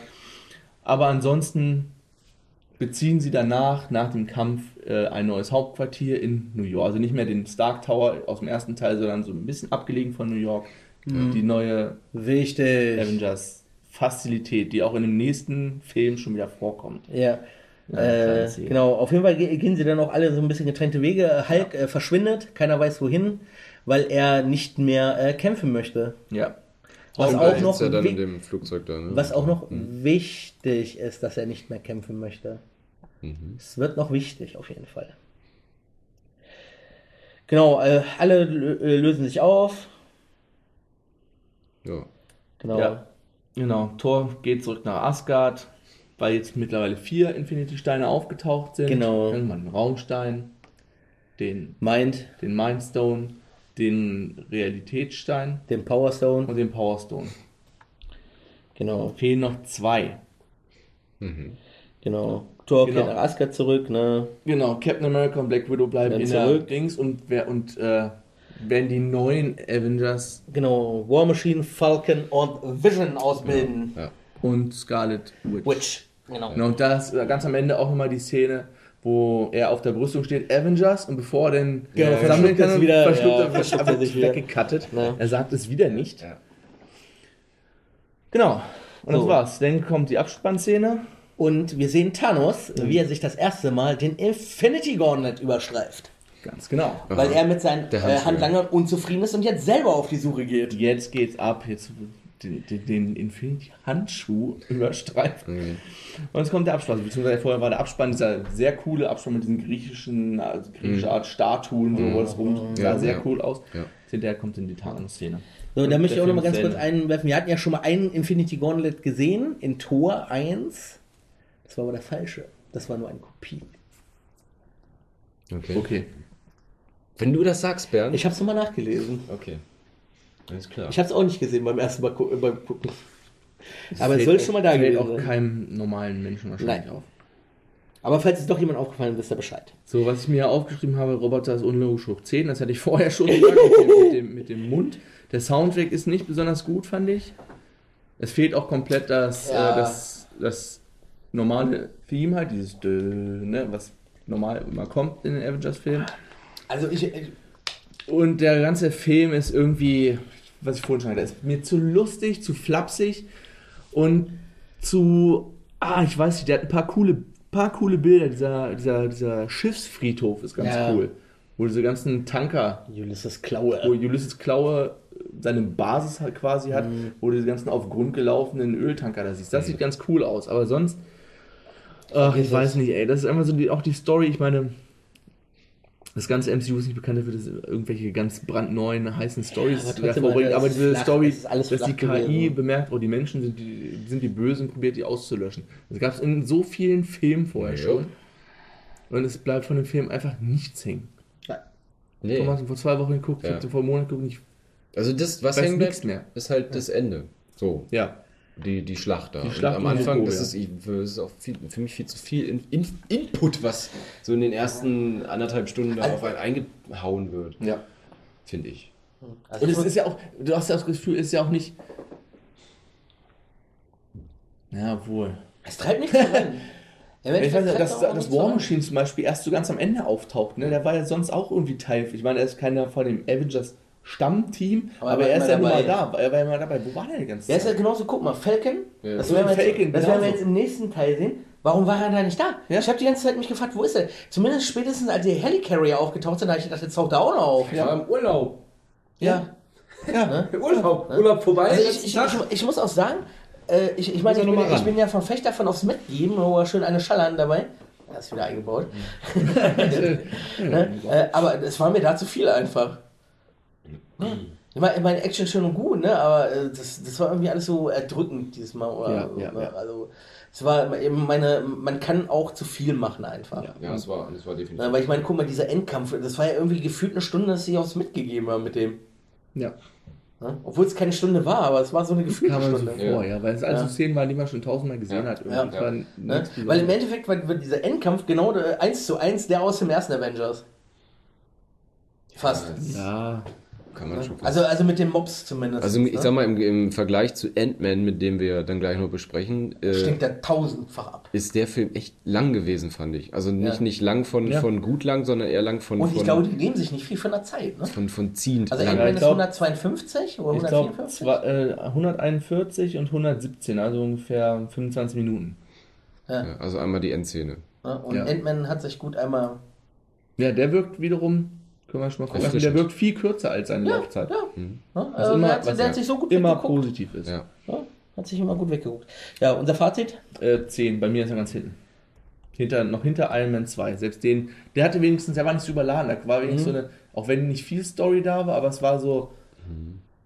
Aber ansonsten beziehen sie danach, nach dem Kampf, äh, ein neues Hauptquartier in New York. Also nicht mehr den Stark Tower aus dem ersten Teil, sondern so ein bisschen abgelegen von New York. Die neue
wichtig.
Avengers Facilität, die auch in dem nächsten Film schon wieder vorkommt.
Ja.
Ja,
äh, genau, auf jeden Fall ge- gehen sie dann auch alle so ein bisschen getrennte Wege. Hulk äh, verschwindet, keiner weiß wohin, weil er nicht mehr äh, kämpfen möchte.
Ja.
Was
Und
auch noch,
sitzt er dann
wi-
in dem Flugzeug da, ne?
was auch noch
Mhm.
wichtig ist, dass er nicht mehr kämpfen möchte.
Mhm.
Es wird noch wichtig, auf jeden Fall. Genau, äh, alle äh, lösen sich auf.
Ja.
Genau.
Ja. Genau, Thor geht zurück nach Asgard, weil jetzt mittlerweile vier Infinity-Steine aufgetaucht sind.
Genau.
Irgendwann den Raumstein, den,
Meint
den Mindstone, den Realitätsstein
den Power Stone.
und den Powerstone.
Genau,
Fehlen noch zwei.
genau. Thor
Genau.
kehrt nach Asgard zurück, ne?
Genau, Captain America und Black Widow bleiben
Dann
in
zurück.
der Dings und, wer, und äh, werden die neuen Avengers
Genau, War Machine, Falcon und Vision ausbilden.
ja.
und Scarlet Witch.
Witch. Genau.
Genau, und da ist äh, ganz am Ende auch nochmal die Szene, wo er auf der Brüstung steht, Avengers, und bevor er den
Genau,
äh,
verschluckt er es wieder,
verschluckt
ja,
er,
verschluckt er sich wieder.
weggecuttet.
Ja.
Er sagt es wieder nicht.
Ja.
Genau. Und das
So.
war's. Dann kommt die Abspannszene.
Und wir sehen Thanos, wie er sich das erste Mal den Infinity Gauntlet überstreift.
Ganz genau.
Weil er mit seinen äh. Handlangern unzufrieden ist und jetzt selber auf die Suche geht.
Jetzt geht's ab. Jetzt den, den, den Infinity-Handschuh überstreift.
Mhm.
Und es kommt der Abspann, beziehungsweise vorher war der Abspann, dieser sehr coole Abspann mit diesen griechischen, also griechische Art Statuen, so, wo das rum sah
Mhm. Ja,
sehr
ja.
cool aus.
Ja.
Hinterher kommt in die Tarnszene.
So, da möchte ich auch noch mal ganz kurz einwerfen. Wir hatten ja schon mal einen Infinity Gauntlet gesehen in Tor 1. Das war aber der falsche. Das war nur eine Kopie.
Okay.
Okay.
Wenn du das sagst, Bernd.
Ich habe es nochmal nachgelesen.
okay. Alles klar.
Ich habe es auch nicht gesehen beim ersten Mal gu beim Gucken. Aber es soll
auch-
schon mal da
fällt
gewesen
auch
sein.
keinem normalen Menschen wahrscheinlich
Nein.
auf.
Aber falls es doch jemand aufgefallen ist, wisst ihr Bescheid.
So, was ich mir aufgeschrieben habe, Roboter ist unlogisch hoch 10, das hatte ich vorher schon gesagt, mit, dem, mit, dem, mit dem Mund. Der Soundtrack ist nicht besonders gut, fand ich. Es fehlt auch komplett das,
Ja.
äh, das, das normale Theme halt, dieses Dö, ne, was normal immer kommt in den Avengers-Filmen.
Also ich, ich
Und der ganze Film ist irgendwie, was ich vorhin schon sagte, ist mir zu lustig, zu flapsig und zu, ah, ich weiß nicht, der hat ein paar coole, paar coole Bilder. Dieser, dieser, dieser Schiffsfriedhof ist ganz
Ja.
cool. Wo diese ganzen Tanker,
Ulysses Klaue.
wo Ulysses Klaue seine Basis halt quasi hat, wo du diese ganzen auf Grund gelaufenen Öltanker da siehst. Das sieht ganz cool aus, aber sonst, ach, ich weiß nicht, ey, das ist einfach so die, auch die Story, ich meine, das ganze MCU ist nicht bekannt dafür, dass irgendwelche ganz brandneuen, heißen Stories
aber trotzdem,
hervorbringt, aber diese
flach,
Story,
alles
dass die KI
gewesen.
bemerkt, oh, die Menschen sind die, sind die Bösen, probiert die auszulöschen. Das gab es in so vielen Filmen vorher
Ja.
schon. Und es bleibt von dem Film einfach nichts hängen.
Nee.
Thomas vor zwei Wochen geguckt, ich
Ja.
vor einem Monat geguckt, ich,
Also das, was
nix
bleibt,
mehr.
ist halt das Ende. So,
ja.
Die, die Schlacht da.
Die Schlacht
und
um
am Anfang
Yoko,
ist
ja.
es, ich, das ist auch viel, für mich viel zu viel in, in, Input, was so in den ersten anderthalb Stunden da auf einen eingehauen wird,
ja.
finde ich.
Also
Und es ist ja auch, du hast ja das Gefühl, es ist ja auch nicht. Ja, wohl.
es treibt nichts voran. Im
Ich weiß ja, dass,
nichts
War. Machine zum Beispiel erst so ganz am Ende auftaucht. Ne? Der war ja sonst auch irgendwie Teil. Ich meine, er ist keiner von dem Avengers Stammteam,
Aber
aber,
er war
er ist ja
immer
nur mal
dabei.
da. Er war ja mal dabei. Wo war der die ganze
Ja, ist ja
Zeit?
genauso, guck mal, Falcon,
Ja.
das werden wir,
Falcon,
jetzt, das werden wir
genauso.
jetzt im nächsten Teil sehen. Warum war er da nicht da?
Ja.
Ich habe die ganze Zeit mich gefragt, wo ist er? Zumindest spätestens als die Helicarrier aufgetaucht sind, habe ich gedacht, jetzt taucht er auch noch auf.
Ich war im Urlaub.
Ja.
Ja.
Urlaub, Urlaub vorbei.
Also ich, ich, ich, ich muss auch sagen, äh, ich, ich meine, ich
er
bin, ich bin ja Verfechter von aufs Met geben, wo er schön eine Schallern dabei. Er ist wieder eingebaut. ne? äh, aber es war mir da zu viel einfach. Ich meine, ich meine, Action schön und gut, ne? aber äh, das, das war irgendwie alles so erdrückend dieses Mal. Oder,
Ja, ja,
ne?
ja.
Also, es war eben meine, man kann auch zu viel machen einfach.
Ja.
Das war, das war definitiv.
Ne? Weil ich meine, guck mal, dieser Endkampf, das war ja irgendwie gefühlt eine Stunde, dass sie aufs mitgegeben haben mit dem.
ja.
Ne? Obwohl es keine Stunde war, aber es war so eine gefühlte
Kam mir so
Stunde.
vor, ja. Weil es alles
Ja.
so Szenen waren, die man schon tausendmal gesehen hat. Es
Ne? Weil im. Endeffekt war, dieser Endkampf genau der 1 zu 1 der aus dem ersten Avengers. Fast.
Ja.
Kann man schon fast
Also, also mit den Mobs zumindest.
Also ich
ne?
sag mal, im, im Vergleich zu Ant-Man, mit dem wir dann gleich noch besprechen, äh,
Stinkt er tausendfach ab.
ist der Film echt lang gewesen, fand ich. Also nicht,
Ja.
nicht lang von,
Ja.
von gut lang, sondern eher lang von,
Und ich
von,
glaube, die nehmen sich nicht viel von der Zeit. Ne?
von, von ziehend
Also. Ant-Man ist
glaub-
152 oder
Ich glaube,
154?
äh, 141 und 117, also ungefähr 25 Minuten.
Ja, also einmal die Endszene.
Ne? Und
Ja.
Ant-Man hat sich gut einmal...
Ja, der wirkt wiederum, können wir schon mal gucken, der
Erfrischend.
wirkt viel kürzer als seine Laufzeit.
Ja.
Mhm.
Was
Also
immer-
der, hat,
was
der
ja
hat sich so gut
Immer
weggeguckt.
positiv ist.
Ja.
Ja, hat sich immer gut weggeguckt. Ja, unser Fazit?
Äh, 10, bei mir ist er ganz hinten. Hinter, noch hinter Iron Man 2. Selbst den, der hatte wenigstens, der war nicht so überladen. Da war wenigstens
Mhm.
so eine, auch wenn nicht viel Story da war, aber es war so,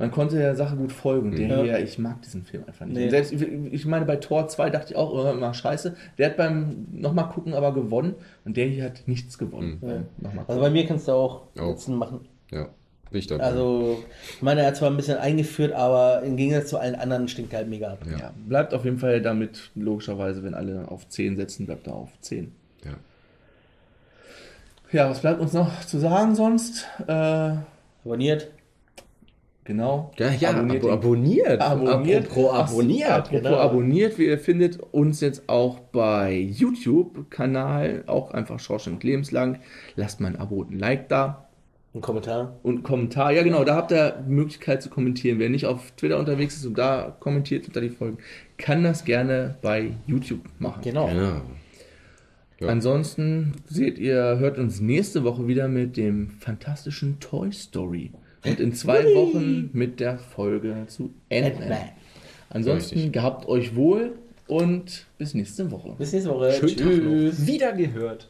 man konnte der Sache gut folgen. Der
Ja.
hier, ich mag diesen Film einfach nicht.
Nee.
Selbst, ich- meine, bei Tor 2 dachte ich auch oh, immer scheiße. Der hat beim nochmal gucken aber gewonnen und der hier hat nichts gewonnen. Nochmal
Also bei mir kannst du auch
Oh.
Nutzen machen.
Ja, dabei.
Also, ich meine, er hat zwar ein bisschen eingeführt, aber im Gegensatz zu allen anderen stinkt er halt mega ab.
ja.
Ja, bleibt auf jeden Fall damit, logischerweise, wenn alle auf 10 setzen, bleibt er auf 10.
Ja.
Ja, was bleibt uns noch zu sagen sonst? Äh,
Abonniert.
Genau.
Ja, ja,
Abonniert
abo
den-
abonniert.
Abonniert.
Apropos
Ach,
abonniert.
Apropos
genau.
abonniert. Ihr findet uns jetzt auch bei YouTube-Kanal, auch einfach Schorschenk lebenslang. Lasst mal ein Abo und ein Like da.
Ein Kommentar.
Und einen Kommentar. Ja, genau, da habt ihr die Möglichkeit zu kommentieren. Wer nicht auf Twitter unterwegs ist und da kommentiert unter die Folgen, kann das gerne bei YouTube machen.
Genau.
Genau. Ja.
Ansonsten seht ihr, hört uns nächste Woche wieder mit dem fantastischen Toy Story Und in zwei Wochen mit der Folge zu.
Ant-Man.
Ansonsten
Richtig.
gehabt euch wohl und bis nächste Woche.
Bis nächste Woche.
Schönen Tag noch.
Tschüss.
Wieder gehört.